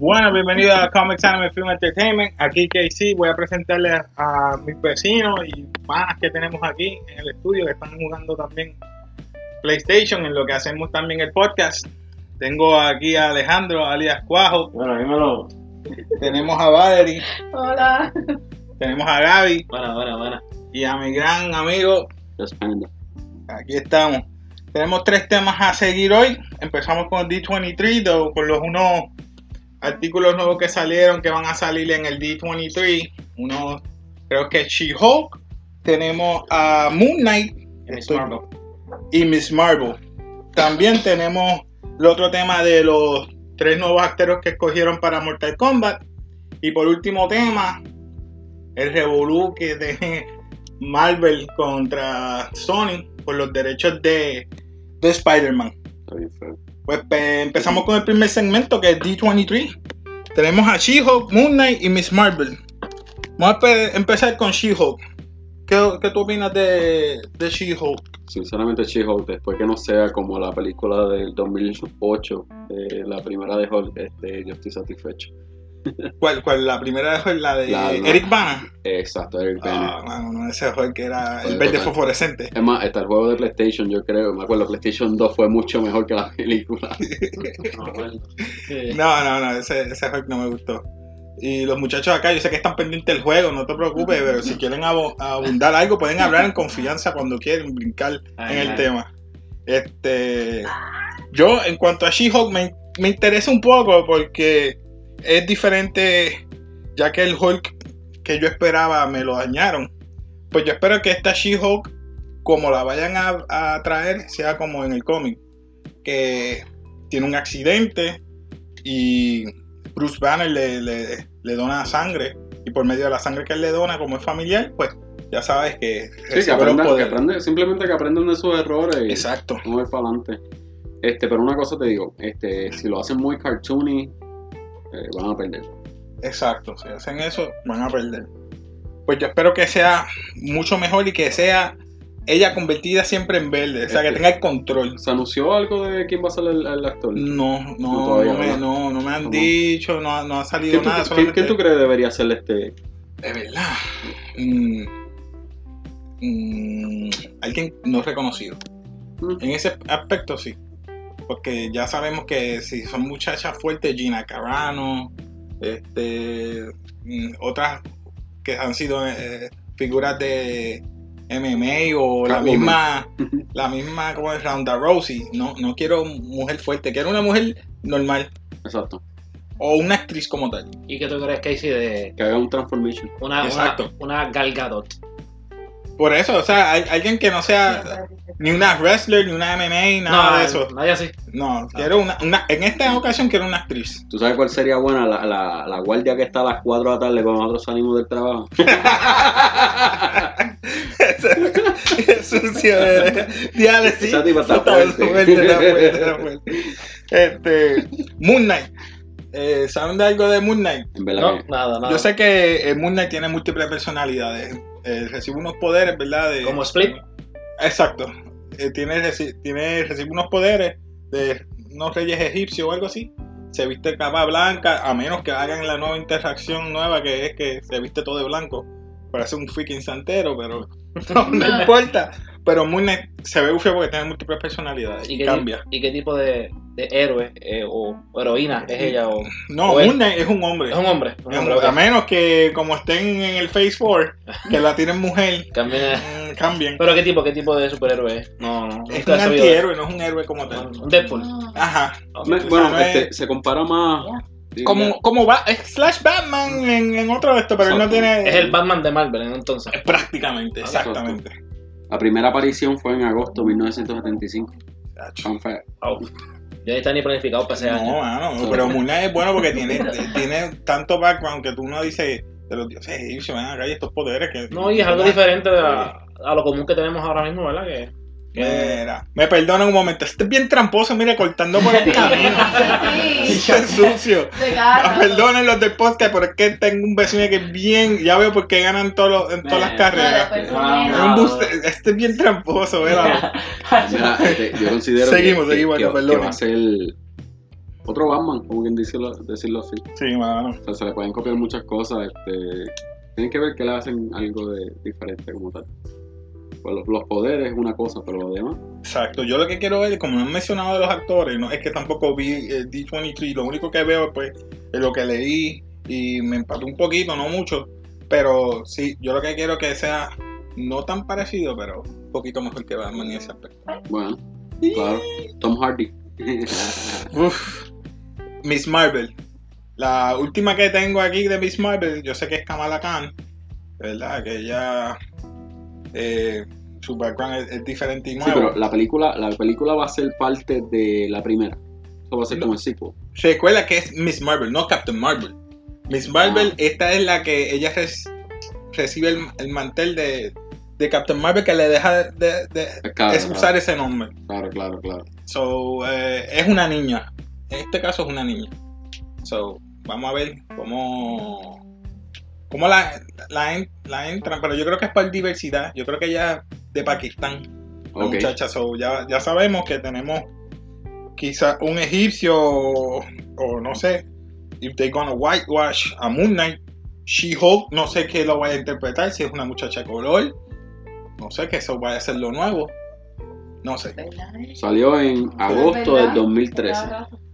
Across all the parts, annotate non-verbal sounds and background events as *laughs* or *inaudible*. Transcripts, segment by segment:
Bueno, bienvenido a Comics Anime Film Entertainment. Aquí KC, voy a presentarles a mis vecinos y panas que tenemos aquí en el estudio que están jugando también PlayStation en lo que hacemos también el podcast. Tengo aquí a Alejandro, alias Cuajo. Bueno, dímelo. Tenemos a Valerie. Hola. Tenemos a Gaby. Buena, buena, buena. Y a mi gran amigo. Aquí estamos. Tenemos tres temas a seguir hoy. Empezamos con D23, con los unos artículos nuevos que salieron, que van a salir en el D23. Uno, creo que es She-Hulk. Tenemos a Moon Knight. Y Miss Marvel. Y Miss Marvel. También tenemos el otro tema de los tres nuevos actores que escogieron para Mortal Kombat. Y por último tema, el revolú que de *laughs* Marvel contra Sony por los derechos de, de Spider-Man. Pues pe- empezamos con el primer segmento que es D23. Tenemos a She-Hulk, Moon Knight y Miss Marvel. Vamos a pe- empezar con She-Hulk. ¿Qué, qué tú opinas de, de She-Hulk? Sinceramente, She-Hulk, después que no sea como la película del 2008, eh, la primera de Hulk, este, yo estoy satisfecho. ¿Cuál, cuál? La primera la de La- la- Eric Bana. Exacto, Eric Bana. Ah, mano, no, ese Hulk que era el verde fosforescente. Es más, hasta el juego de PlayStation, yo creo, me acuerdo, PlayStation 2 fue mucho mejor que la película. *laughs* No. No, no, no, ese, ese Hulk no me gustó. Y los muchachos acá, yo sé que están pendientes del juego, no te preocupes, pero si quieren abundar algo, pueden hablar en confianza cuando quieren brincar Ay, en el ay. tema. Este, yo, en cuanto a She-Hulk, me, me interesa un poco porque es diferente, ya que el Hulk que yo esperaba me lo dañaron. Pues yo espero que esta She-Hulk, como la vayan a, a traer, sea como en el cómic, que tiene un accidente y Bruce Banner le, le- le dona sangre y por medio de la sangre que él le dona, como es familiar, pues ya sabes que Sí, que aprendan, que simplemente que aprendan de sus errores y Exacto. ir para adelante. Este, pero una cosa te digo, este, si lo hacen muy cartoony, eh, van a perder. Exacto, si hacen eso van a perder. Pues yo espero que sea mucho mejor y que sea ella convertida siempre en verde, o sea, que tenga el control. ¿Se anunció algo de quién va a ser el, el actor? No, no, No, no, me, no. no, no me han ¿Cómo? dicho, no, ha- no ha salido ¿Quién tú, nada. quién- quién tú crees debería ser este? De verdad. Mm, mm, alguien no reconocido. Mm. En ese aspecto sí. Porque ya sabemos que si son muchachas fuertes, Gina Carano, este, mm, otras que han sido eh, figuras de MMA o la misma, la misma como es Ronda Rousey. No, no quiero mujer fuerte, quiero una mujer normal Exacto. o una actriz como tal. ¿Y qué tú crees, Casey, de Que haga un transformation. una, una, Exacto. una Gal Gadot? Por eso, o sea, hay, alguien que no sea ni una wrestler, ni una MMA, nada de eso. Nadie así. No, quiero una, una- en esta ocasión quiero una actriz. ¿Tú sabes cuál sería buena? La, la, la guardia que está a las 4 de la tarde cuando nosotros salimos del trabajo. *laughs* *laughs* Qué sucio eres. Diale, sí. Esa tipa está fuerte. está fuerte. Este, Moon Knight. Eh, ¿Saben de algo de Moon Knight? En verdad No, que- nada, nada. Yo sé que eh, Moon Knight tiene múltiples personalidades. Eh, recibe unos poderes, ¿verdad? De, Como Split. Exacto. Eh, tiene, reci- tiene, recibe unos poderes de unos reyes egipcios o algo así. Se viste capa blanca, a menos que hagan la nueva interacción nueva que es que se viste todo de blanco. Parece un freaking santero, pero *laughs* no, no importa. Pero Knight se ve ufio porque tiene múltiples personalidades ¿Y y, qué, cambia. ¿Y qué tipo de, de héroe eh, o, heroína es ella? O, No, o él. Moon Knight es un hombre. es un hombre. Un hombre. A menos que como estén en el Phase 4, que la tienen mujer, *laughs* Cambia- mm, cambien. ¿Pero qué tipo, qué tipo de superhéroe es? No, no. Es un antihéroe, no es un héroe como tal. Un Deadpool. Ajá. Me- O sea, bueno, no es- este, se compara más. como, como va, es Slash Batman en, en otro de esto, pero él no tiene. Es el Batman de Marvel, entonces. Prácticamente, exactamente. La primera aparición fue en agosto de 1975. Fun fact. Oh. Ya ni está ni planificado para ese No, año. mano, pero Moon es bueno porque tiene, *laughs* tiene tanto background que tú no dices de los dioses egipcios, ven acá y estos poderes que. No, y es algo diferente a, a lo común que tenemos ahora mismo, ¿verdad? Que- Mira, me perdona un momento. Este es bien tramposo, mire, cortando por el camino. *laughs* Sí. Qué sucio. Ah, Perdonen los del podcast, pero es que tengo un vecino que es bien. Ya veo por qué ganan todos los- en todas las carreras. No, Es este es bien tramposo, ¿verdad? Mira, este, yo considero Seguimos, que, seguimos, que, que perdón. va a ser otro Batman, como quien decirlo, decirlo así. Sí, mano. O sea, se le pueden copiar muchas cosas. Este, tienen que ver que le hacen algo de diferente como tal. Pues los, los poderes es una cosa, pero lo demás. Exacto. Yo lo que quiero ver, como no han mencionado de los actores, no es que tampoco vi el D23. Lo único que veo pues, es lo que leí y me empató un poquito, no mucho. Pero sí, yo lo que quiero que sea no tan parecido, pero un poquito mejor que Batman en ese aspecto. Bueno, claro. Tom Hardy. *laughs* Uf. Miss Marvel. La última que tengo aquí de Miss Marvel, yo sé que es Kamala Khan, ¿verdad? Que ella. Eh, su background es, es diferente y Sí, pero la película, la película va a ser parte de la primera. Va a ser No. como el sequel. Recuerda que es Miss Marvel, no Captain Marvel. Miss Marvel, Ah. esta es la que ella res- recibe el, el mantel de, de Captain Marvel que le deja de, de- Claro, es claro, usar ese nombre. claro, claro, claro. So, eh, es una niña. En este caso es una niña. So, vamos a ver cómo, cómo la, la, en- la entran. Pero yo creo que es por diversidad. Yo creo que ella es de Pakistán, la Ok. muchacha. So, ya, ya sabemos que tenemos quizá un egipcio o, o no sé. If they're gonna whitewash a Moon Knight, She-Hulk, no sé qué lo vaya a interpretar. Si es una muchacha color. No sé que eso vaya a ser lo nuevo. No sé. Salió en agosto del ¿Verdad? 2013.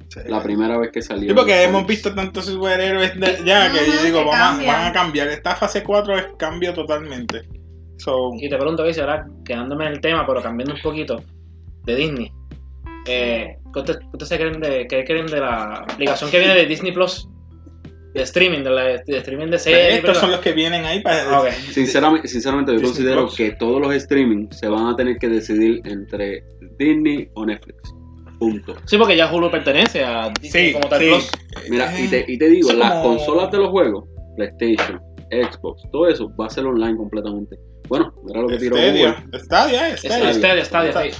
Sí. La primera vez que salió. Sí, porque hemos visto tantos superhéroes de- ya que yo digo, van a, cambian. van a cambiar. Esta fase 4 es cambio totalmente. So, Y te pregunto, dice, ahora quedándome en el tema, pero cambiando un poquito, de Disney. Eh, ¿qué, ustedes, qué ustedes se creen de, qué creen de la aplicación que viene de Disney Plus? De streaming, de, la, de streaming de series. estos ¿verdad? son los que vienen ahí para. Ah. Sinceramente, sinceramente yo Disney considero Plus. que todos los streaming se van a tener que decidir entre Disney o Netflix. Punto. Sí, porque ya Hulu pertenece a Disney Sí, como tal sí. Plus. Mira, y Eh, te, y te digo, sí, las como- consolas de los juegos, PlayStation, Xbox, todo eso va a ser online completamente. Bueno, mira lo que tiró Stadia, Google. Stadia, Stadia. Stadia, Stadia, Stadia. sí.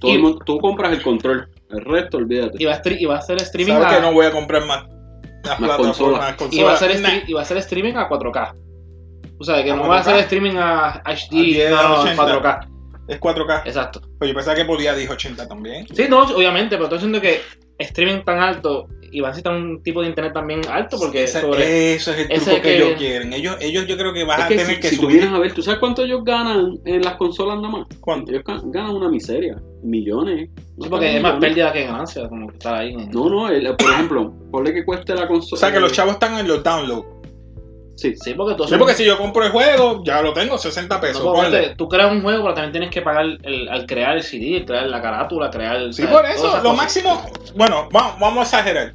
Todo y- el mundo- tú compras el control, el resto olvídate. Y va, a y va a hacer streaming Sabes a, que no voy a comprar más, las Más plataformas, consolas. y va a hacer stre- y va a hacer streaming a 4K. O sea, que ¿A no va a hacer 4K? streaming a HD, A 10, no, no, 80. 4K. Es 4K. Exacto. Pues yo pensaba que podía 1080 también. Sí, no, obviamente, pero estoy diciendo que streaming tan alto y va a necesitar un tipo de internet también alto porque Ese- sobre... Eso es el ese truco que, que- ellos quieren. Ellos, ellos yo creo que vas Es a que tener si, que si tú subir. vienes a ver, ¿tú sabes cuánto ellos ganan en las consolas nada más? ¿Cuánto? Ellos ga- ganan una miseria, millones. Sí, porque es más pérdida que ganancia, como que estar ahí. en- No, no, el- por ejemplo, ponle que cueste la consola. O sea que los chavos están en los downloads. Sí, Sí, porque tú, Sí, porque si yo compro el juego, ya lo tengo, 60 pesos. no, porque tú creas un juego, pero también tienes que pagar el, al crear el CD, crear la carátula, crear el. Sí, por eso, lo cosas. máximo. Bueno, vamos, vamos a exagerar.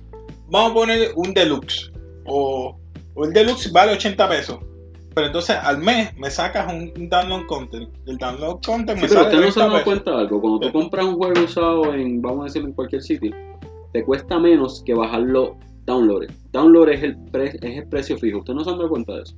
Vamos a poner un deluxe. O, o el deluxe vale 80 pesos. Pero entonces al mes me sacas un, un download content. El download content Sí, me pero sale usted no se 30 ha dado pesos. cuenta de algo. Cuando tú compras un juego usado en, vamos a decirlo, en cualquier sitio, te cuesta menos que bajarlo download. Download es el, pre- es el precio fijo. ¿Usted no se ha dado cuenta de eso?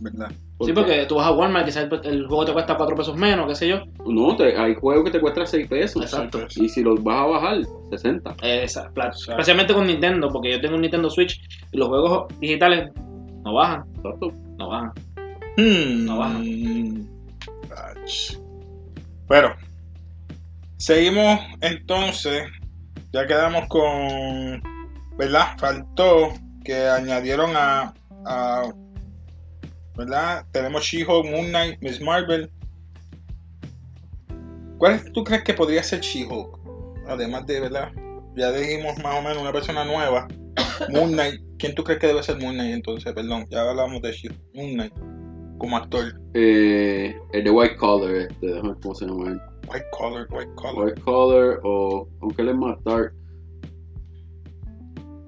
¿Verdad? Sí, porque tú vas a Walmart, quizás el, el juego te cuesta 4 pesos menos, qué sé yo. No, te- hay juegos que te cuestan 6 pesos. Exacto. Y si los vas a bajar, 60. Eh, esa- pla- Exacto. especialmente con Nintendo, porque yo tengo un Nintendo Switch y los juegos digitales no bajan, Exacto. no bajan. Hmm. No baja. Ach. Bueno, seguimos entonces. Ya quedamos con. ¿Verdad? Faltó que añadieron a. a ¿Verdad? Tenemos She-Hulk, Moon Knight, Miss Marvel. ¿Cuál es- tú crees que podría ser She-Hulk? Además de, ¿verdad? Ya dijimos más o menos una persona nueva. *coughs* Moon Knight. ¿Quién tú crees que debe ser Moon Knight entonces? Perdón, ya hablamos de She Moon Knight como actor. Eh, el de White Collar, este, déjame cómo se llama. White collar, white collar. White Collar o, aunque él es más dark,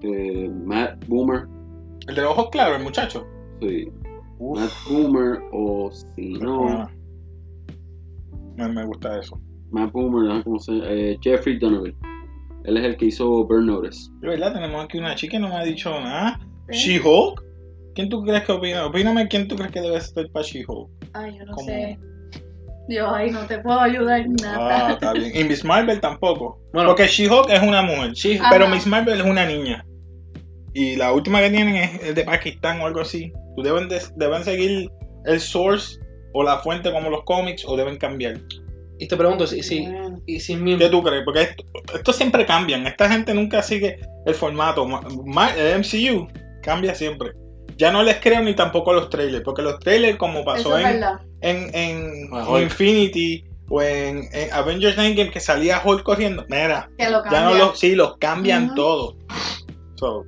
eh, Matt Boomer. El de los ojos claros, el muchacho. Sí, Uf. Matt Boomer o si no, Ah. Me, me gusta eso. Matt Boomer, déjame cómo se eh, Jeffrey Donovan. Él es el que hizo Burn Notice. De verdad, tenemos aquí una chica que no me ha dicho nada. ¿Eh? She-Hulk. ¿Quién tú crees que opina? Opíname quién tú crees que debe ser para She-Hulk. Ay, yo no ¿Cómo? sé. Yo ahí no te puedo ayudar Ah, nada. está bien. Y Miss Marvel tampoco. Bueno. Porque She-Hulk es una mujer. Ah. Pero. Miss Marvel es una niña. Y la última que tienen es, es de Pakistán o algo así. Tú deben, de- deben seguir el source o la fuente como los cómics o deben cambiar. Y te pregunto, si, si, Bueno. y si ¿Qué tú crees? Porque esto, esto siempre cambian. Esta gente nunca sigue el formato. Ma- ma- El MCU cambia siempre. Ya no les creo ni tampoco los trailers. Porque los trailers, como pasó es en, en. Infinity o en, en Avengers Endgame, que salía Hulk corriendo, mira, ya no los, sí, los cambian Ujú. todo. So,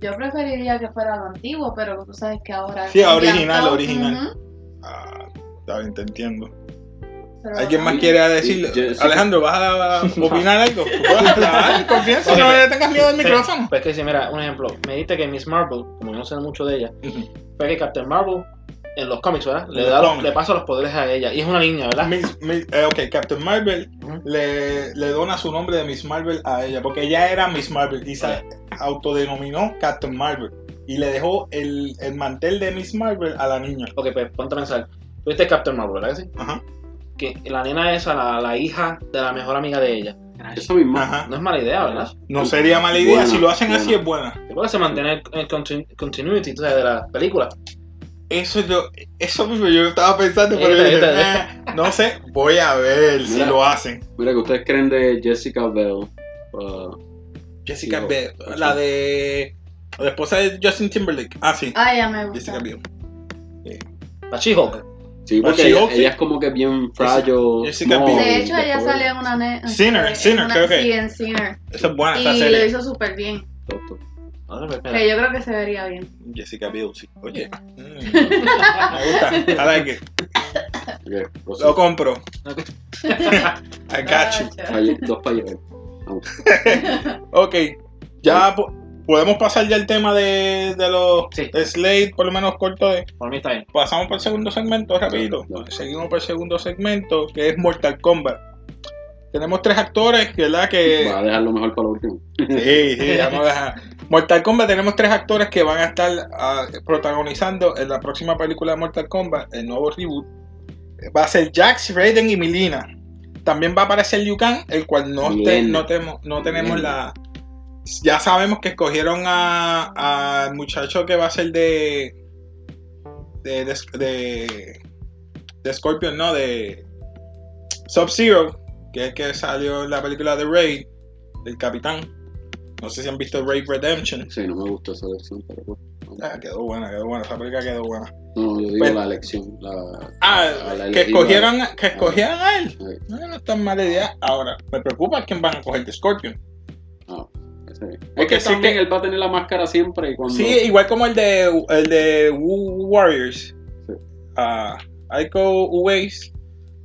Yo preferiría que fuera lo antiguo, pero tú sabes que ahora. Sí, original, todo. original. Ah, está bien, te entiendo. pero ¿Alguien más quiere decir? Sí. Alejandro, ¿vas a *laughs* opinar algo? *laughs* Puedes confianza, no le tengas miedo al micrófono. Pues que si, mira, un ejemplo, me dijiste que Miss Marvel, como yo no sé mucho de ella, fue que Captain Marvel, en los cómics, ¿verdad? Le, da los- le pasa los poderes a ella. Y es una niña, ¿verdad? Miss- Miss- eh, ok, Captain Marvel le, le dona su nombre de Miss Marvel a ella, porque ella era Miss Marvel y se autodenominó Captain Marvel. Y le dejó el, el mantel de Miss Marvel a la niña. Ok, pues ponte a pensar. Tú viste Captain Marvel, ¿verdad que sí? Ajá. Que la nena esa, la, la hija de la mejor amiga de ella. Esa misma. Ajá. No es mala idea, ¿verdad? No sería mala idea. Buena, si lo hacen así es buena. Se mantiene el, el continu- continuity de la película. Eso yo, eso mismo yo estaba pensando, pero Esta, yo dije, esta, "Eh, no sé, voy a ver si lo hacen. Mira, que ustedes creen de Jessica Bell. Uh, Jessica Sí, sí. la de la esposa de Justin Timberlake. Ah, sí. Ah, ya me gusta. Jessica Biel. La She-Hulk. sí, porque ella, sí. es como que bien frágil. Jessica Biel. De hecho, ella salió en una. ne- Sinner, Sinner, creo que. Sí, en Sinner. Esa es buena, esa Y lo hizo súper bien. Toto. Pues, espera. Que yo creo que se vería bien. Jessica Biel, sí. Oye. *laughs* mm, me gusta. I like it. Pues Lo compro. *laughs* I got you. Dos para llegar. *laughs* Ok. Ya po- podemos pasar ya el tema de, de los Sí. Slade, por lo menos corto de. Por mí está bien. Pasamos por el segundo segmento, rapidito. No, no. Seguimos por el segundo segmento, que es Mortal Kombat. Tenemos tres actores, ¿verdad? Que... Va a dejarlo mejor para lo último. Sí, sí, vamos a dejar. Mortal Kombat tenemos tres actores que van a estar ah, protagonizando en la próxima película de Mortal Kombat, el nuevo reboot. Va a ser Jax, Raiden y Milina. También va a aparecer Liu Kang, el cual no, te- no, temo- no tenemos Bien. la... Ya sabemos que escogieron a- al muchacho que va a ser de... De, de, de, de Scorpion, no, de Sub-Zero, que es que salió en la película de Raid, el capitán. No sé si han visto Raid Redemption. Sí, no me gustó esa elección, pero bueno. Ah, quedó buena, quedó buena, esa película quedó buena. No, yo digo Pues- la elección. La, Ah, a la que escogieron, que escogieran a él. No, no es tan mala idea. Ahora, me preocupa quién van a coger de Scorpion. Ese- Es Porque que sí también que- él va a tener la máscara siempre y cuando... Sí, igual como el de el de Wu Warriors. Sí. Ah, Aiko Uwais.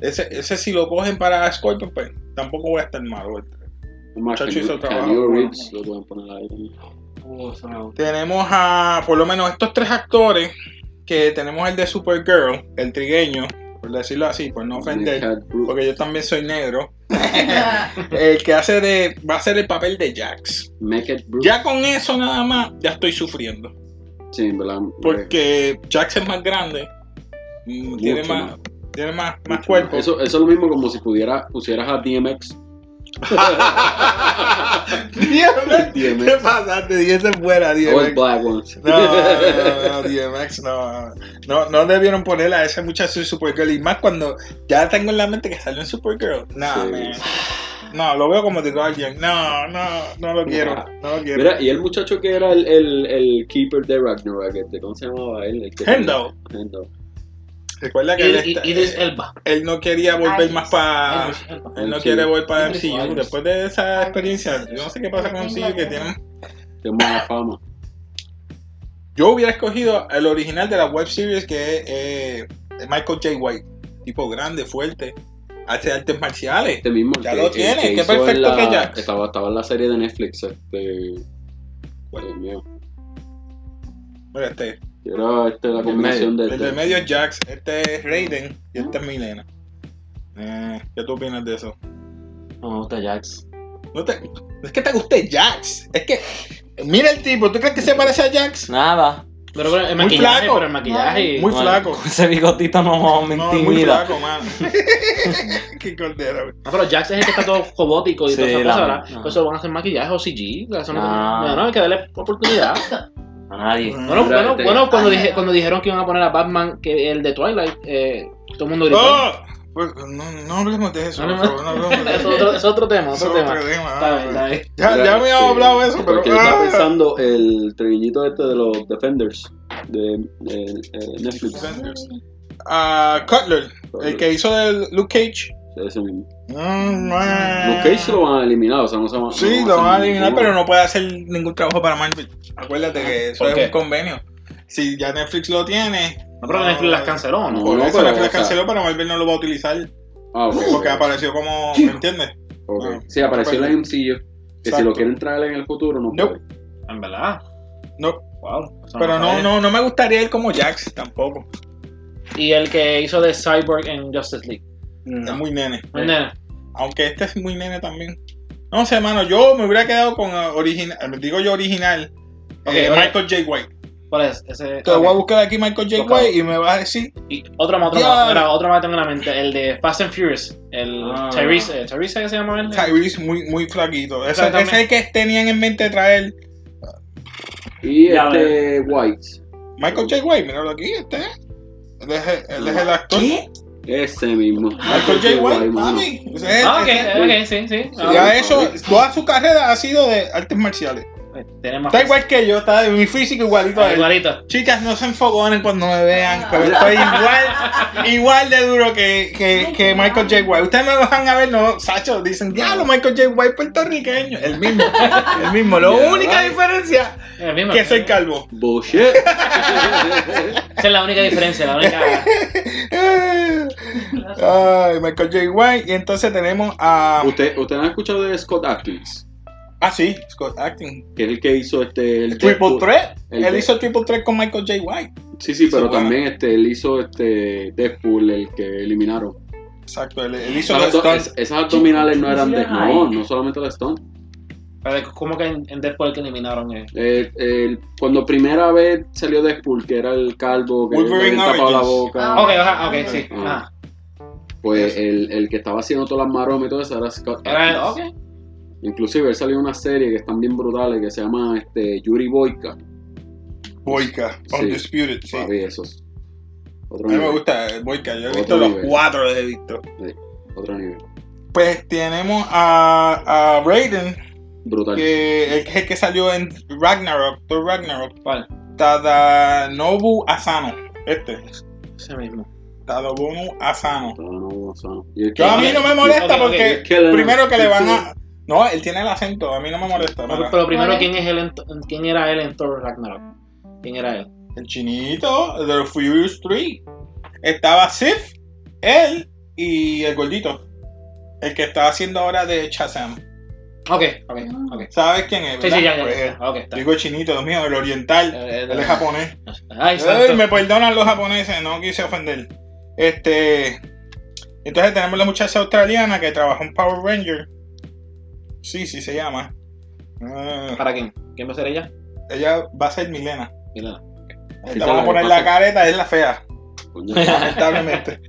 Ese, ese si lo cogen para Scorpion, pues tampoco voy a estar malo. Es más, Chacho hizo Keanu- trabajo. Reeves lo poner ahí. Gusta. Tenemos a por lo menos estos tres actores. Que tenemos el de Supergirl, el trigueño, por decirlo así, por no ofender. Porque yo también soy negro. *laughs* El que hace de. va a ser el papel de Jax. Make it Brooke. Ya con eso nada más, ya estoy sufriendo. Sí, en verdad. Porque Jax es más grande. mm, tiene más. Tiene más, más Mucho cuerpo. Eso, eso es lo mismo como si pudiera, pusieras a DMX. DMX. DMX. ¿Qué pasa? Te dije fuera, O el DMX. Black Ones. No, no, no, DMX no. No, no debieron ponerle a ese muchacho de Supergirl. Y más cuando ya tengo en la mente que salió en Supergirl. No, Sí. man. No, lo veo como The Guardian. No, no, no lo quiero. No lo quiero. Mira, y el muchacho que era el, el, el keeper de Ragnarok, este, ¿cómo se llamaba él? El que Hendo. Hendo. Recuerda que él, Y- está- y- Idris Elba. él no quería volver Idris. más para. Él no quiere volver para MCU. Después de esa experiencia, yo no sé qué pasa con MCU que tienen. Tiene mala fama. Yo hubiera escogido el original de la web series que es eh, Michael J. White. Tipo grande, fuerte. Hace artes marciales. Este mismo. Ya que- lo tiene, que qué perfecto la- que Jax. Estaba, estaba en la serie de Netflix. Este. Dios mío. Mira, este. Era este, la combinación de. El del medio es Jax, este es Raiden y este es Milena. Eh, ¿Qué tú opinas de eso? No me gusta Jax. No te, es que te guste Jax. Es que. Mira el tipo, ¿tú crees que se parece a Jax? Nada. Pero, pero el Muy maquillaje, flaco. pero el maquillaje. Muy No, flaco. Ese bigotito no me No, muy flaco, man. *laughs* Qué cordero. güey. No, pero Jax es el que está todo robótico y Sí, ajá. Pues eso van a hacer maquillaje o CG. Eso no, No. no, no, hay que darle oportunidad. A nadie. Bueno, Mira, bueno, este- bueno cuando, dije, no. cuando dijeron que iban a poner a Batman, que el de Twilight, eh, todo el mundo gritó. ¡Oh! Pues, no, no hablemos de eso. No por hablemos- favor, no hablemos de Es eso. otro, es otro tema, Es otro otro tema. tema, Está bien, está bien. Ya, ya me habíamos Sí, hablado de eso, pero. Porque estaba ah, pensando el trillito este de los Defenders de, de- Netflix. Defenders. ah, Cutler, el que hizo de Luke Cage. Ese mismo. Mm, Los Cage lo van a eliminar, o sea, no se van Sí, no lo van a eliminar, pero no puede hacer ningún trabajo para Marvel. Acuérdate que eso ¿Por es qué? un convenio. Si ya Netflix lo tiene. No, pero Netflix las canceló, ¿no? No, Por no, eso pero, Netflix sea- canceló, pero Marvel no lo va a utilizar. Ah, ok. Porque apareció como. ¿Me entiendes? Ok. Ah, Sí, apareció en la MCU. Que si lo quieren traer en el futuro, no Nope. puede. En verdad. No. Wow. Pero no, no, no me gustaría ir como Jax tampoco. Y el que hizo de Cyborg en Justice League. Es muy nene. Muy nene. Aunque este es muy nene también. No sé, mano, yo me hubiera quedado con original, digo yo original, eh. Michael J. White. ¿Cuál es? Ese. Te voy a buscar aquí Michael J. White y me vas a decir Y otro más, otro Ya. más. Otro más tengo en la mente. El de Fast and Furious. El Ah. Tyrese. eh, ¿Tyrese qué se llama él? Tyrese muy, muy flaquito. Ese, es el que tenían en mente traer Y Ya, este White. Michael J. White, míralo aquí, este es. Él es, el- él es el actor. Ese mismo. Michael J. White, mami. Ese es- Ah, ok, ese- ok, sí, sí. Y Ah, a eso, toda su carrera ha sido de artes marciales. Está igual que yo, está de mi físico igualito a él. Igualito. Chicas, no se enfogonen cuando me vean, pero estoy igual, igual de duro que, que, que Michael J. White. Ustedes me van a ver, no, Sacho, dicen, diablo, Michael J. White puertorriqueño. El mismo, el mismo. La Yeah, única right. diferencia El mismo. que soy calvo. Bullshit. *laughs* Esa es la única diferencia, la única. *laughs* Ay, Michael J. White. Y entonces tenemos a. ¿Usted, ¿Usted no ha escuchado de Scott Atkins? Ah, sí, Scott Acting. Que es el que hizo este. El Triple Deadpool. Threat. El Él de- hizo Triple Threat con Michael J. White. Sí, sí, pero Sí, bueno. también este, él hizo este Deadpool, el que eliminaron. Exacto, él, él hizo los stunts. es- esas abdominales no eran de. No, no solamente los stunt. Pero, ¿Cómo que en, en Deadpool que eliminaron? Eh? Eh, el- cuando primera vez salió Deadpool, que era el calvo que le tapado la boca, Ah. Ok, ajá, ok, sí. Ah. Pues el, el que estaba haciendo todas las maromas y todo eso era Scott Era, ok. Inclusive él salió en una serie que están bien brutales que se llama este, Yuri Boyka. Boyka, Sí. Undisputed, sí. Papi, esos. Otro A mí me nivel. gusta el Boyka, yo he Otro visto los cuatro, los he visto. Otro nivel. Pues tenemos a, a Raiden, Brutal. que el, el que salió en Ragnarok, Thor Ragnarok, ¿Cuál? Tadanobu Asano. Este, Ese mismo. Tadanobu Asano. No, no, no, no. Y el Yo a mí no me molesta porque primero que le van a... No, él tiene el acento, a mí no me molesta. Pero, mira. pero primero. ¿quién, es él en, ¿quién era él en Thor Ragnarok? ¿Quién era él? El chinito de Furious 3. Estaba Sif, él y el gordito. El que está haciendo ahora de Shazam. Ok, ok, ok. ¿Sabes quién es? Sí, verdad? sí, ya, ya. Pues, ya. Digo chinito, Dios mío, el oriental. Eh, eh, Él es japonés. Ay, Ay, me perdonan los japoneses, no quise ofender. Este. Entonces tenemos la muchacha australiana que trabajó en Power Ranger. Sí, sí se llama. Ah, ¿Para quién? ¿Quién va a ser ella? ella va a ser Milena. Milena. Le vamos a poner la careta, es la fea, lamentablemente.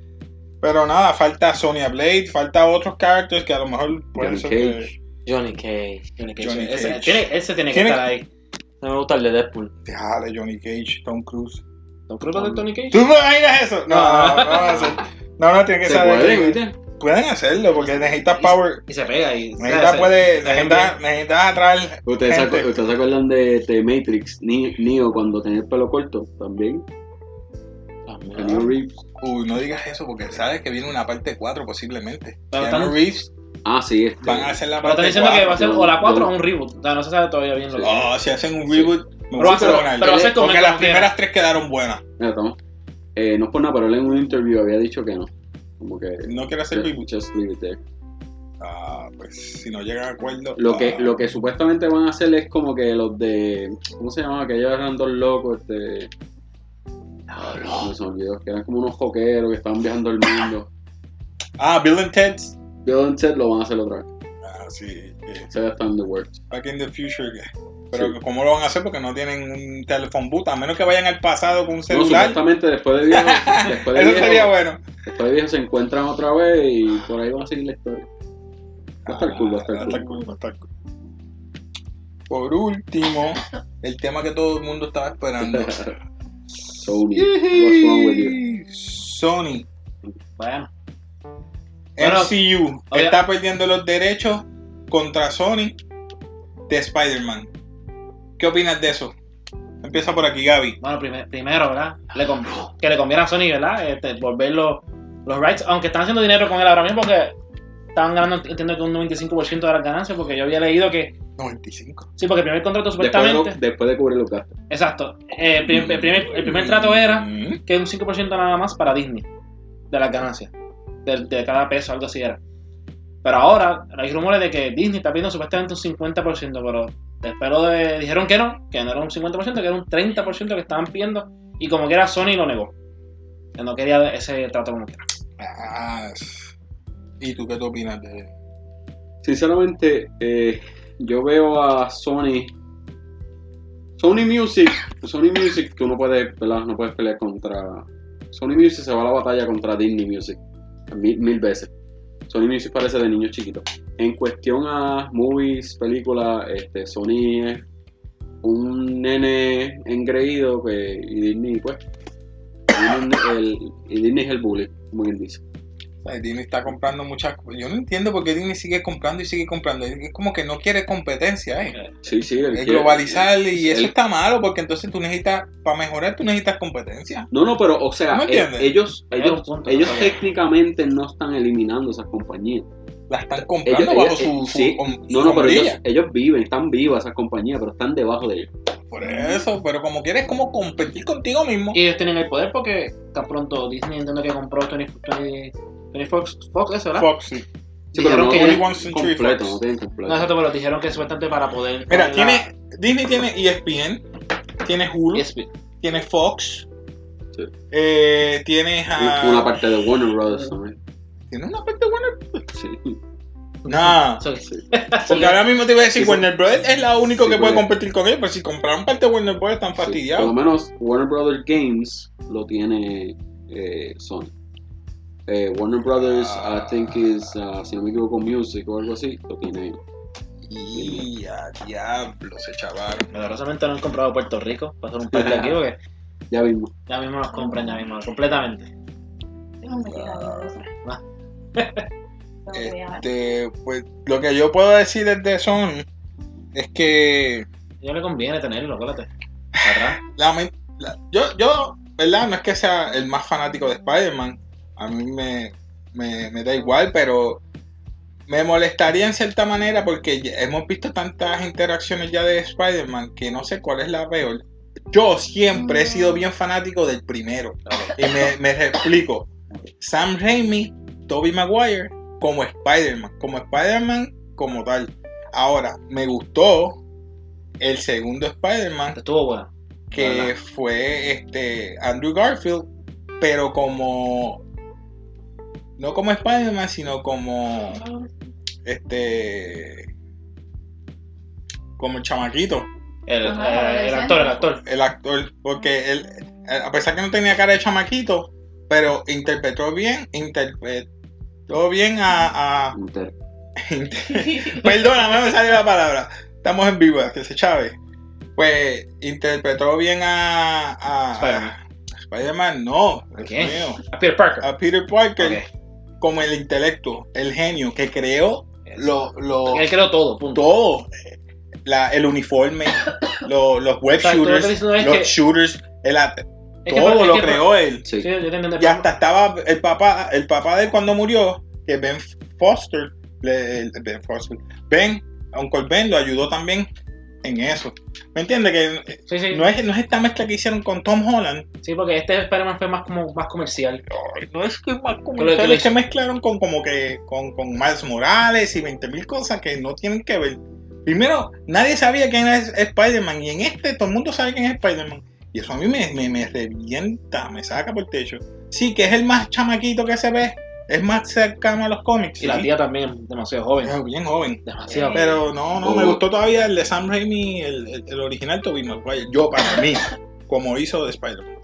Pero nada, falta Sonya Blade, falta otros characters que a lo mejor pueden Johnny ser Cage. que- Johnny Cage. Johnny Cage. Johnny Ese, Cage. tiene, ese tiene que Tiene- estar ahí. No me gusta el de Deadpool. Déjale, Johnny Cage, Tom Cruise. ¿Tom Cruise de Tony Cage? ¿Tú me imaginas eso? No, no, *laughs* no, no, va a ser. no, no, tiene que Se ser. puede, ¿viste? Pueden hacerlo porque necesitas power. Y se pega y... Necesitas, puede, necesitas, necesitas atraer. ¿Ustedes se, gente. ustedes se acuerdan de, de Matrix, Neo, cuando tenía el pelo corto? También. Ah. Keanu Reeves. Uy, no digas eso porque sabes que viene una parte 4 posiblemente. Pero Keanu están- Reeves Ah, sí, este. van a hacer la Pero están parte diciendo que va a ser o la 4 o un reboot. O sea, no se sabe todavía bien lo que Oh, si hacen un reboot, me Pero gusta Ronald. pero va a ser como Porque las primeras tres quedaron buenas. Eh, no es por nada, pero él en un interview había dicho que no. Como que. No quiero hacer just, just leave it there. Ah, pues si no llegan a acuerdo. Lo que, ah, lo que supuestamente van a hacer es como que los de. ¿Cómo se llamaba? Que ellos eran dos locos, este. Ay, no se me olvidó, que eran como unos joqueros que estaban viajando el mundo. Ah, Bill and Ted's. Bill and Ted lo van a hacer otra vez. Ah, sí. eh, Se hasta en the works. Back in the future. que- Pero Sí. ¿cómo lo van a hacer? Porque no tienen un telephone boot, a menos que vayan al pasado con un No, celular. supuestamente después de viejo, *laughs* después de Eso viejo, sería bueno. después de viejo se encuentran otra vez y por ahí van a seguir la historia. Va a estar cool, va a estar Ah, cool. cool, va a estar cool. Por último, el tema que todo el mundo estaba esperando. *laughs* Sony, what's wrong with you? Sony. Bueno, MCU está perdiendo los derechos contra Sony de Spider-Man. ¿Qué opinas de eso? Empieza por aquí, Gaby. Bueno, primer- primero, ¿verdad? Le que le conviene a Sony, ¿verdad? Este, volver los, los rights, aunque están haciendo dinero con él ahora mismo porque están ganando, entiendo que un 95% de las ganancias, porque yo había leído que, 95. sí, porque el primer contrato Después de, supuestamente, después de cubrir los gastos. exacto, eh, el, prim- el primer, el primer trato era Mm. que un 5% nada más para Disney de las ganancias, de, de cada peso, algo así era. Pero ahora hay rumores de que Disney está pidiendo supuestamente un 50%, pero espero de, dijeron que no, que no era un 50%, que era un 30% que estaban pidiendo, y como que era Sony lo negó. Que no quería ese trato como quiera. Ah, ¿Y tú qué te opinas de Sinceramente, eh, yo veo a Sony. Sony Music. Sony Music, tú no puedes, ¿verdad? No puedes pelear contra. Sony Music se va a la batalla contra Disney Music. Mil, mil veces. Sony Music parece de niños chiquitos. En cuestión a movies, películas, este, Sony un nene engreído que, y Disney, pues. *coughs* Disney es el, y Disney es el bully, como quien dice. Disney está comprando muchas cosas. Yo no entiendo por qué Disney sigue comprando y sigue comprando. Es como que no quiere competencia, ¿eh? Sí, sí. Es quiere- globalizar y eso está malo porque entonces tú necesitas, para mejorar, tú necesitas competencia. No, no, pero, o sea, ¿No eh, ellos, ellos, punto, ellos ¿no? técnicamente no están eliminando esas compañías. La están Ellos, comprando bajo ellos- su, eh, su sí, no, no, pero ellos, viven, están vivas esas compañías, pero están debajo de ellos. Por eso, pero como quieres como competir contigo mismo. Y ellos tienen el poder porque tan pronto Disney entiendo que compró 20, 20, 20 Fox, Fox, eso, ¿verdad? Fox, sí. Sí, Dijeron pero no que- tienen 21 Century completo, Fox. no tienen No, completo. exacto, pero dijeron que supuestamente para poder. Mira, tiene, Disney tiene E ESPN, tiene Hulu, ESPN. tiene Fox, Sí. eh, tienes a... Una parte de Warner Brothers también. ¿Tiene una parte? Sí. No. So, Sí. *laughs* Porque ahora mismo te iba a decir, Sí, sí. Warner Brothers es la única Sí, que puede competir con él, pero si compraron parte de Warner Brothers están Sí, Por lo fastidiados. menos Warner Brothers Games lo tiene eh, Sony. Eh, Warner Brothers, Ah. I think is, uh, si no me equivoco, Music o algo así, lo tiene. Y a diablo, se chavaron. Milagrosamente no han comprado Puerto Rico para hacer un par de aquí porque *laughs* Ya mismo. ya mismo los compran, ya mismo, completamente. Ah. *laughs* Este, pues lo que yo puedo decir desde Sony es que Ya le conviene tenerlo, acuérdate. *laughs* Atrás. la- la- yo, yo, ¿verdad? No es que sea el más fanático de Spider-Man. A mí me, me, me da igual, pero me molestaría en cierta manera porque hemos visto tantas interacciones ya de Spider-Man que no sé cuál es la peor. Yo siempre he sido bien fanático del primero. Y me, me explico. Sam Raimi, Tobey Maguire, como Spider-Man. Como Spider-Man como tal. Ahora, me gustó el segundo Spider-Man Estuvo bueno. que fue este Andrew Garfield, pero como no como Spider-Man, sino como este como el chamaquito, El, Ajá, eh, el actor, el actor. el actor, porque él a pesar que no tenía cara de chamaquito, pero interpretó bien, interpretó bien a, a Inter- *laughs* Perdóname, me salió la palabra. Estamos en vivo, que se chave. Pues interpretó bien a. a Spider-Man. a Spider-Man, no. Mío. A Peter Parker. A Peter Parker Ok. Como el intelecto, el genio que creó lo, lo- Él creó todo, punto. todo. La- el uniforme, *coughs* lo- los web lo shooters, es los que- shooters, el que- todo lo que- creó él. Sí. Sí. Y hasta estaba el papá, el papá de él cuando murió, que Ben Foster, Ben Foster, Ben, Uncle Ben lo ayudó también en eso. ¿Me entiendes? Que Sí, sí. no es, no es esta mezcla que hicieron con Tom Holland. Sí, porque este Spider-Man fue más como más comercial. Ay, no es que es más Pero lo que hizo- que mezclaron con como que con, con Miles Morales y 20.000 cosas que no tienen que ver. Primero, nadie sabía quién es Spider-Man y en este todo el mundo sabe quién es Spider-Man. Y eso a mí me, me, me revienta, me saca por el techo. Sí, que es el más chamaquito que se ve, es más cercano a los cómics. Y la tía también es demasiado joven. Es bien joven. Demasiado. Pero no, no, Oh. me gustó todavía el de Sam Raimi, el, el, el original Tobey Maguire. Yo, para mí, como hizo de Spider-Man.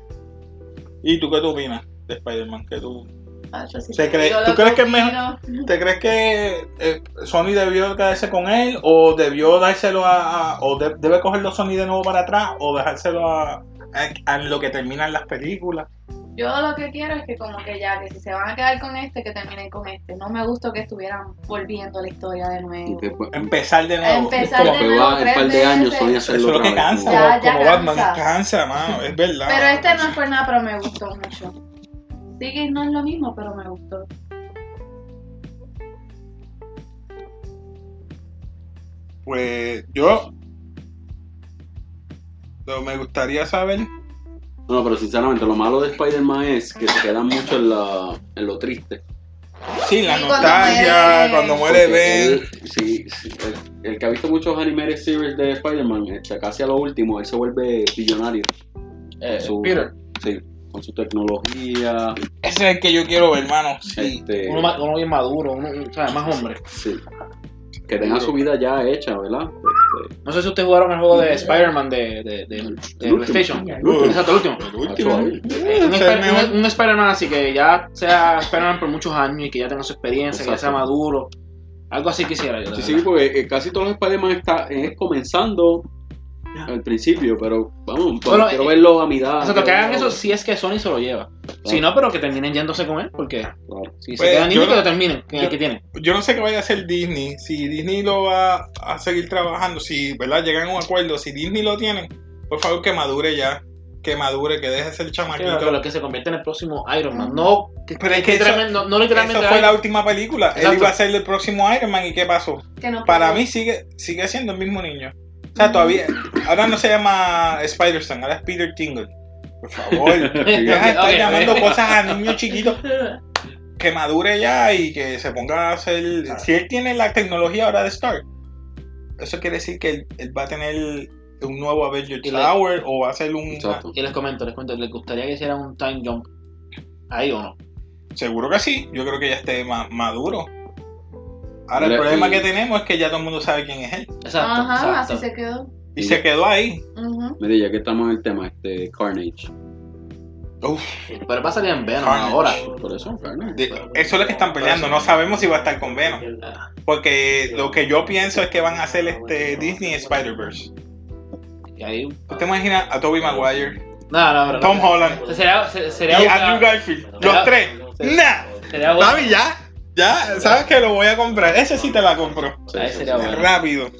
¿Y tú qué tú opinas de Spider-Man? ¿Qué tú, Ah, yo sí te ¿tú crees que es opino. ¿Te crees que eh, Sony debió quedarse con él o debió dárselo a, a- o de- debe cogerlo Sony de nuevo para atrás o dejárselo a, a- a lo que terminan las películas? Yo lo que quiero es que como que ya, que si se van a quedar con este, que terminen con este. No me gustó que estuvieran volviendo la historia de Y nuevo. después, Empezar de nuevo. Empezar de como- nuevo. va un par de años. Sony eso hacerlo es lo que vez, cansa, como- Ya, ya como Batman cansa. cansa, mano, es verdad. Pero este no es por nada, pero me gustó mucho. Sí que no es lo mismo, pero me gustó. Pues yo lo- me gustaría saber. No, pero sinceramente lo malo de Spider-Man es que se quedan mucho en, la, en lo triste. Sí, la Sí, nostalgia, muere- cuando muere Ben. sí, sí, el, el que ha visto muchos animated series de Spider-Man, este, casi a lo último, él se vuelve billonario. Eh, Su- Peter. Sí, con su tecnología. Ese es el que yo quiero ver, hermano. Sí. Este, Uno, más- uno bien maduro, uno, o sea, más hombre. sí. Que tenga su vida ya hecha, ¿verdad? No sé si ustedes jugaron el juego de Spider-Man de, de, de. PlayStation. Exacto, el último. El último. Un, Spider- Spider-Man así que ya sea Spider-Man por muchos años y que ya tenga su experiencia, que ya sea maduro. Algo así quisiera yo. Sí, sí, porque eh, casi todos los Spider-Man está, es comenzando al principio, pero vamos, Bueno, quiero eh, verlo a mitad. O sea, que hagan eso si es que Sony se lo lleva. Si no, pero que terminen yéndose con él, porque Claro. si Pues, se quedan yo Disney, que no- lo terminen, que yo- el que tiene. Yo no sé qué vaya a hacer Disney. Si Disney lo va a seguir trabajando, si ¿verdad? llegan a un acuerdo, si Disney lo tiene, por favor que madure ya. Que madure, que deje de ser chamaquito. que lo que se convierte en el próximo Iron Man. No, que, Pero es que que eso- literalmente- no, no literalmente. Esa fue Iron- la última película. Él iba a ser el próximo Iron Man y ¿qué pasó? Que no Para mí sigue sigue siendo el mismo niño. O sea, todavía. Ahora no se llama Spider-Man, ahora es Peter Tingle. Por favor. Deja de estar Ok, llamando cosas a niños chiquitos. Que madure ya y que se ponga a hacer. Si él tiene la tecnología ahora de Stark, eso quiere decir que él, él va a tener un nuevo Avenger le- Tower o va a hacer un. Exacto. Y les comento, les cuento, ¿les gustaría que hicieran un time jump? Ahí o no. Seguro que sí. Yo creo que ya esté ma- maduro. Ahora, el Mira, problema y- que tenemos es que ya todo el mundo sabe quién es él. Exacto. Ajá, exacto. así se quedó. Y Sí. se quedó ahí. Ujú. Mire, ya que estamos en el tema, este Carnage. Uf, Pero va a salir en Venom Carnage. ahora. Por eso, Carnage. de- eso es lo que están peleando. No sabemos si va a estar con Venom. Porque lo que yo pienso es que van a hacer este Disney Spider-Verse. Y ahí. ¿Tú te imaginas a Tobey Maguire, No, no, pero. Tom Holland Sería, se- y sería, Andrew Garfield? Los tres. ¡Nah! sería bueno. Papi, ya. Ya, sabes que lo voy a comprar. Ese sí te la compro. Sí, Ahí sí, sería sí. bueno. Rápido.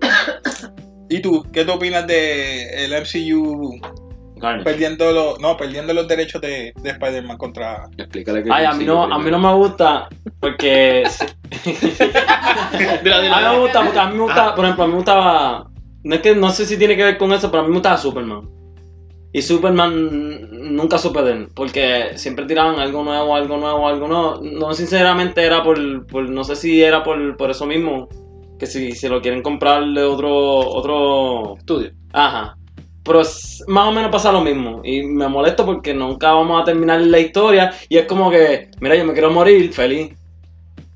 *coughs* ¿Y tú? ¿Qué te opinas de el MCU perdiendo los, no, perdiendo los derechos de, de Spider-Man contra... Explícale que Ay, a mí no, a mí no me gusta porque a mí me gusta porque a mí me gusta, por ejemplo, a mí me gustaba no es que no sé si tiene que ver con eso, pero a mí me gustaba Superman. Y Superman nunca supe de él, porque siempre tiraban algo nuevo, algo nuevo, algo nuevo. No, sinceramente era por, por no sé si era por, por eso mismo, que si, si lo quieren comprarle otro, otro Estudio. Ajá. Pero es- más o menos pasa lo mismo. Y me molesto porque nunca vamos a terminar la historia. Y es como que, mira, yo me quiero morir feliz.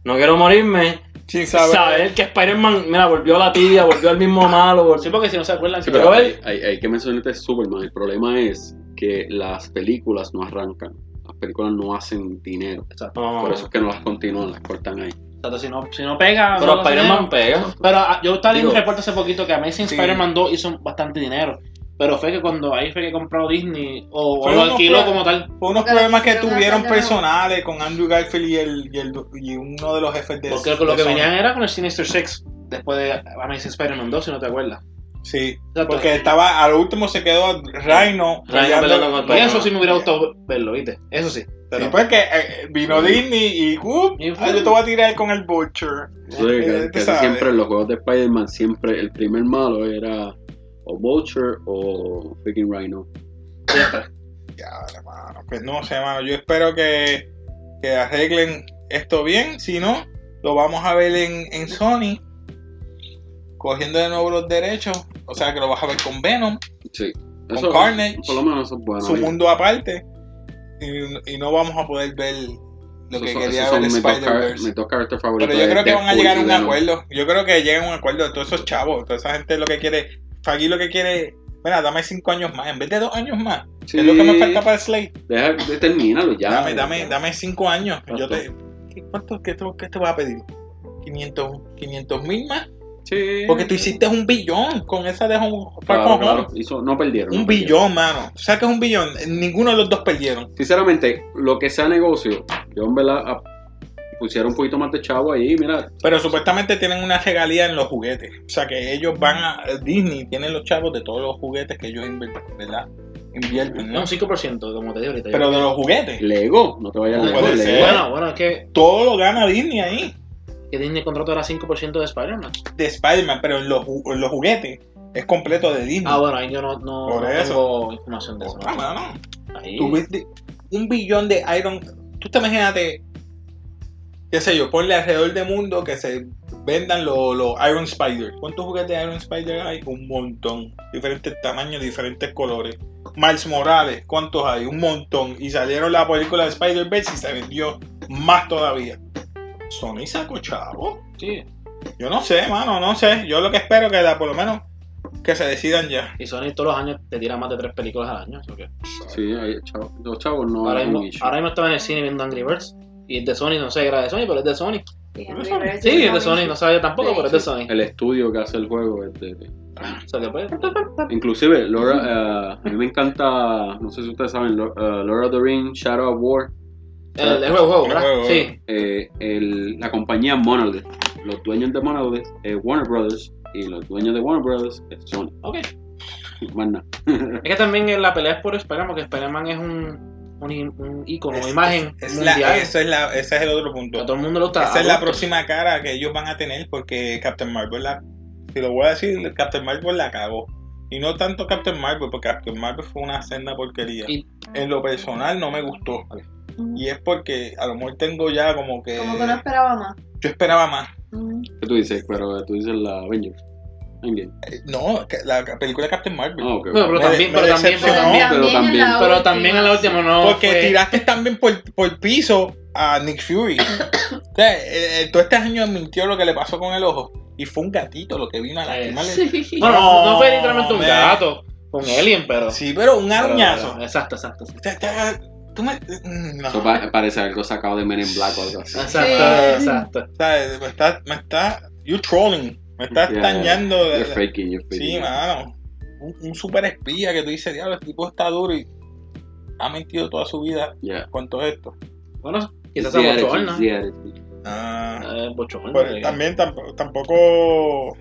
No quiero morirme. Sin saber. Saber que Spider-Man, mira, volvió a la tía, volvió al mismo malo. volvió- Sí, porque si no se acuerdan, Sí, si pero Pero hay, hay- hay que mencionarte Superman. El problema es que las películas no arrancan. Las películas no hacen dinero. Por eso es que no las continúan, las cortan ahí. Exacto, si no, si no pega. Pero no Spider-Man pega. Pero ah, yo estaba leyendo un reporte hace poquito que Amazing Sí. Spider-Man 2 hizo bastante dinero. Pero fue que cuando ahí fue que compró Disney o, o lo alquiló pro- como tal. Fue unos problemas que tuvieron personales con Andrew Garfield y, el, y, el- y uno de los jefes de Porque lo de que Sony. venían era con el Sinister Six después de Amazing Spider-Man 2, si no te acuerdas. Sí, Exacto. porque estaba, al último se quedó Rhino. peleando con Pero- eso sí me hubiera gustado verlo, ¿viste? Eso sí. Pero, Sí, porque eh, vino Disney y, uh, Y fue- yo te voy a tirar con el Butcher. Que- Eh, siempre en los juegos de Spider-Man, siempre el primer malo era o Vulture o freaking Rhino. *laughs* Ya, hermano, pues no sé, hermano. Yo espero que, que arreglen esto bien. Si no, lo vamos a ver en, en Sony. Cogiendo de nuevo los derechos. O sea que lo vas a ver con Venom. Sí. Con Carnage. Por lo menos eso es bueno. su mundo aparte. Y, y no vamos a poder ver lo que son- quería ver Spider-Verse. Pero yo creo que van a llegar a un acuerdo. Yo creo que llegan a un acuerdo de todos esos chavos. Toda esa gente lo que quiere. Aquí lo que quiere. Mira, dame cinco años más. En vez de dos años más. Sí. Es lo que me falta para el Slate. Deja, de- termínalo ya. dame, dame, dame cinco años. Yo te, Exacto. ¿qué, ¿Cuánto qué te, qué te vas a pedir? 500 mil más. Sí. Porque tú hiciste un billón con esa de Home Claro, Home. claro. Hizo- no perdieron. Un no perdieron. billón, mano. ¿Sabes qué es un billón? Ninguno de los dos perdieron. Sinceramente, lo que sea negocio, yo en verdad pusiera un poquito más de chavo ahí, mira. Pero supuestamente tienen una regalía en los juguetes. O sea que ellos van a. Disney tiene los chavos de todos los juguetes que ellos invierten, ¿verdad? Invierten, ¿no? No, un 5%, como te digo ahorita. Pero de los juguetes. Lego, no te vayas No ser. Bueno, bueno, es que, Todo lo gana Disney ahí. que Disney contrato era 5% de Spider-Man. De Spider-Man, pero en los, ju- en los juguetes es completo de Disney. Ah, bueno, ahí yo no, no, Por no eso. tengo información de eso. Ah, mano. Ahí. Tú viste un billón de Iron. Tú te imagínate, qué sé yo, ponle alrededor del mundo que se vendan los los Iron Spider. ¿Cuántos juguetes de Iron Spider hay? Un montón. Diferentes tamaños, diferentes colores. Miles Morales, ¿cuántos hay? Un montón. Y salieron la película de Spider-Verse y se vendió más todavía. Sony sacó chavo. Sí. Yo no sé, mano, no sé. Yo lo que espero que la, por lo menos que se decidan ya. Y Sony todos los años te tira más de tres películas al año. ¿so qué? Sí, ahí, chavo. Los chavos no ahora, mismo, ahora mismo estaba en el cine viendo Angry Birds. Y es de Sony, no sé era de Sony, pero es de Sony. Sí, es de Sony, no sabía tampoco, pero es de Sony. El estudio que hace el juego es de- de- O sea, que pues, *laughs* Inclusive, Laura, eh, a mí me encanta, no sé si ustedes saben, Lo- eh, Lord of the Rings, Shadow of War, el, el juego, El ¿verdad? juego, Sí. eh, el- la compañía Monolith, los dueños de Monolith es Warner Brothers y los dueños de Warner Brothers es Sony. Ok. Más nada. Es que también en la pelea es por Spider-Man, porque Spider-Man es un, un, Es- una imagen es la- mundial. ese, es la- ese es el otro punto. a todo el mundo le gusta. Esa es la próxima cara que ellos van a tener porque Captain Marvel la. Si lo voy a decir, Captain Marvel la cagó. Y no tanto Captain Marvel, porque Captain Marvel fue una senda porquería. Y- En lo personal no me gustó. Y es porque a lo mejor tengo ya como que. Como que no esperaba más. Yo esperaba más. Ujú. ¿Qué tú dices? Pero tú dices la Avengers. Endgame. Eh, No, la película de Captain Marvel. Ah, ok. Bueno, pero Me- también, me pero también, pero también, pero también- en la pero también en la última no. porque fue- tiraste también por, por piso a Nick Fury. *coughs* o sea, eh, eh, todo este año mintió lo que le pasó con el ojo. Y fue un gatito lo que vino a lastimarle. Sí. Bueno, No, no fue literalmente un man. gato con Alien, pero. Sí, pero un pero- arañazo. pero- Exacto, exacto. exacto. Tú me- mm, no. Eso pa- parece algo sacado de Men in Black o algo así. Exacto, Sí. exacto. O sea, me está, me está, you trolling, me estás Yeah, dañando. de- You're faking, you're faking. sí, mano. Un, un super espía que tú dices, diablo, el tipo está duro y ha mentido toda su vida Yeah. con todo esto. Bueno, quizás sea bochorno. Ah, bochorno. pero también tampoco, tampoco,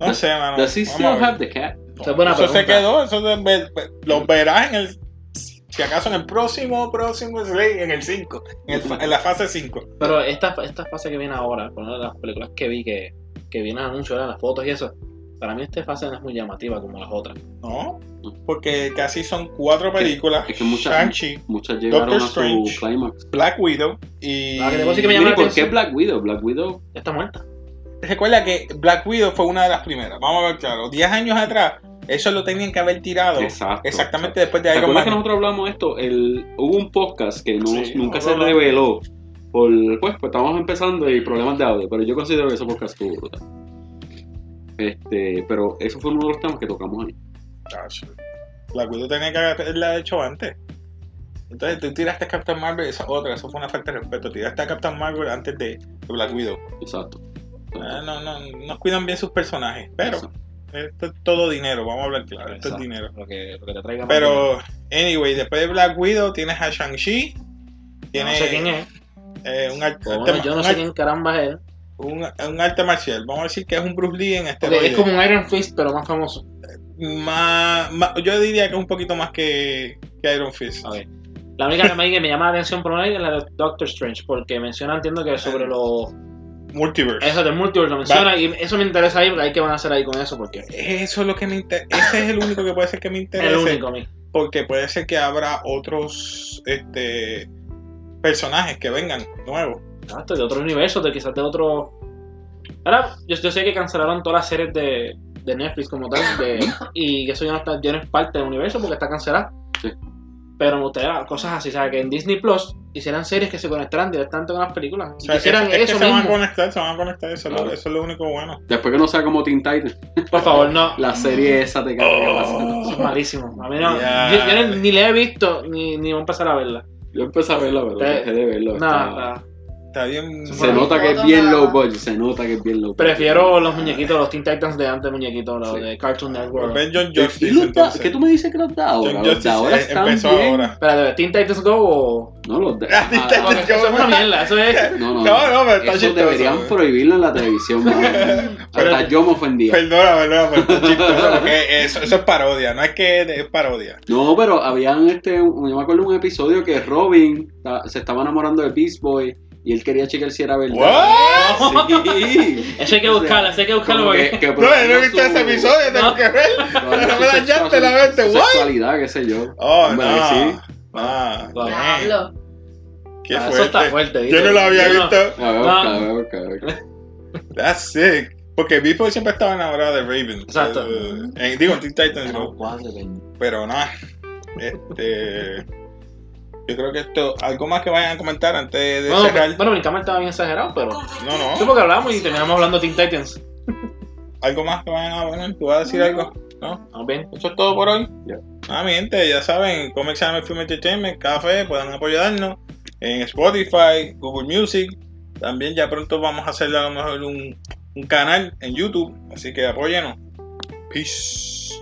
no Does- sé, mano. Does he still have the cat? Buena eso se quedó, eso ve- lo verás en el, si acaso en el próximo, próximo Slay, en el 5, en, en la fase 5. Pero esta, esta fase que viene ahora, con una de las películas que vi que, que viene el anuncio, las fotos y eso, para mí esta fase no es muy llamativa como las otras. ¿No? Porque casi son cuatro películas. es que muchas- Shang-Chi, Muchas llegaron Doctor a su Strange. climax. Black Widow y... Ah, que que me llama ¿por qué. Black Widow? Black Widow Ya está muerta. Recuerda que Black Widow fue una de las primeras. Vamos a ver claro. 10 años atrás, eso lo tenían que haber tirado. Exacto. exactamente después de ¿Te Iron Man. que nosotros hablamos de esto? El, hubo un podcast que no- Sí, nunca no, se no, no. reveló. Por, pues, pues estábamos empezando y problemas de audio, pero yo considero que ese podcast estuvo brutal. Este, pero eso fue uno de los temas que tocamos ahí. Black Widow tenía que haberla hecho antes. Entonces tú tiraste a Captain Marvel, esa otra, eso fue una falta de respeto. Tiraste a Captain Marvel antes de, Black Widow. Exacto. Ah, no, no, no cuidan bien sus personajes. Pero Exacto. esto es todo dinero, vamos a hablar claro. Esto es dinero. Lo que, lo que te traiga Pero, anyway, después de Black Widow tienes a Shang-Chi. no sé quién es. Eh, un, arte, bueno, yo no sé quién caramba es él. un, un arte marcial. Vamos a decir que es un Bruce Lee en este Porque es como un Iron Fist, pero más famoso. más, más- Yo diría que es un poquito más que, que Iron Fist. La única que me, que me llama la atención por ahí es la de Doctor Strange, porque menciona, entiendo que sobre los. Multiverse. Eso del multiverse lo menciona, y eso me interesa ahí, porque hay que van a hacer ahí con eso, porque Eso es lo que me interesa. Ese es el único que puede ser que me *laughs* es interese. el único a mí. Porque puede ser que habrá otros este, personajes que vengan nuevos. Exacto, de otro universo, de quizás de otro. Ahora, yo, yo sé que cancelaron todas las series de, de Netflix como tal, de- *laughs* y eso ya no, está, ya no es parte del universo porque está cancelada. Sí. Pero me gustaría cosas así, o sea, que en Disney Plus hicieran series que se conectaran directamente con las películas. O Y sea, hicieran es, es que eso se van a conectar, se van a conectar. Eso, es lo- eso es lo único bueno. Después que no sea como Teen Titans, Por favor, no. *laughs* la serie esa te cae que pasa. Eso es malísimo. A mí no. Yo, yo ni, ni la he visto, ni, ni voy a empezar a verla. Yo empecé a verla, pero Te- dejé de. Nada, estaba- nada. Está bien. Se nota que es bien low budget, se nota que es bien low budget. Prefiero los muñequitos, los Teen Titans de antes, muñequitos, los Sí. de Cartoon Network. Pues ven John ¿Y Justice los da- entonces. ¿Qué tú me dices que los da ahora? John Los de ahora eh, están empezó bien. ahora. Espera, ¿de Teen Titans Go o...? No, los de... *laughs* Ah, Teen ah, eso es una mierda, eso es... *laughs* No, no, No, no, pero está Eso chistoso. deberían prohibirlo en la televisión, *laughs* Hasta yo me ofendía. Perdona, perdona, pero está chistoso porque eso, eso es parodia, no es que es parodia. No, pero habían este, un- yo me acuerdo de un episodio que Robin se estaba enamorando de Beast Boy y él quería chequear si era verdad. ¿What? Sí. *laughs* Eso hay que buscarlo, eso hay que buscarlo que- porque... que No, yo no he visto su- ese episodio, tengo No. que ver. No *laughs* su me dañaste la mente, what? sexualidad, qué sé yo. Oh, Hombre, no. sí. Ah, Wow. Diablo. qué Ah, fuerte. Eso está fuerte. Yo no lo había Yo no- visto. A ver, busca, a ver, busca, a ver. That's sick. Porque Boy siempre estaba enamorado de Raven. Exacto. Eh, en- digo, en Teen Titans No. Pero nada. Este. Yo creo que esto. ¿Algo más que vayan a comentar antes de Bueno, cerrar? bueno, Blinkhammer estaba bien exagerado, pero... No, no. Sí, porque hablamos y terminamos hablando de Teen Titans. ¿Algo más que vayan a poner? ¿Tú vas a decir algo? ¿No? Vamos bien. Eso es todo por hoy. Ya. Ah, mi gente, ya saben, Comics Anime Film Entertainment, Café, pueden apoyarnos en Spotify, Google Music. También ya pronto vamos a hacer a lo mejor un, un canal en YouTube, así que apóyenos. Peace.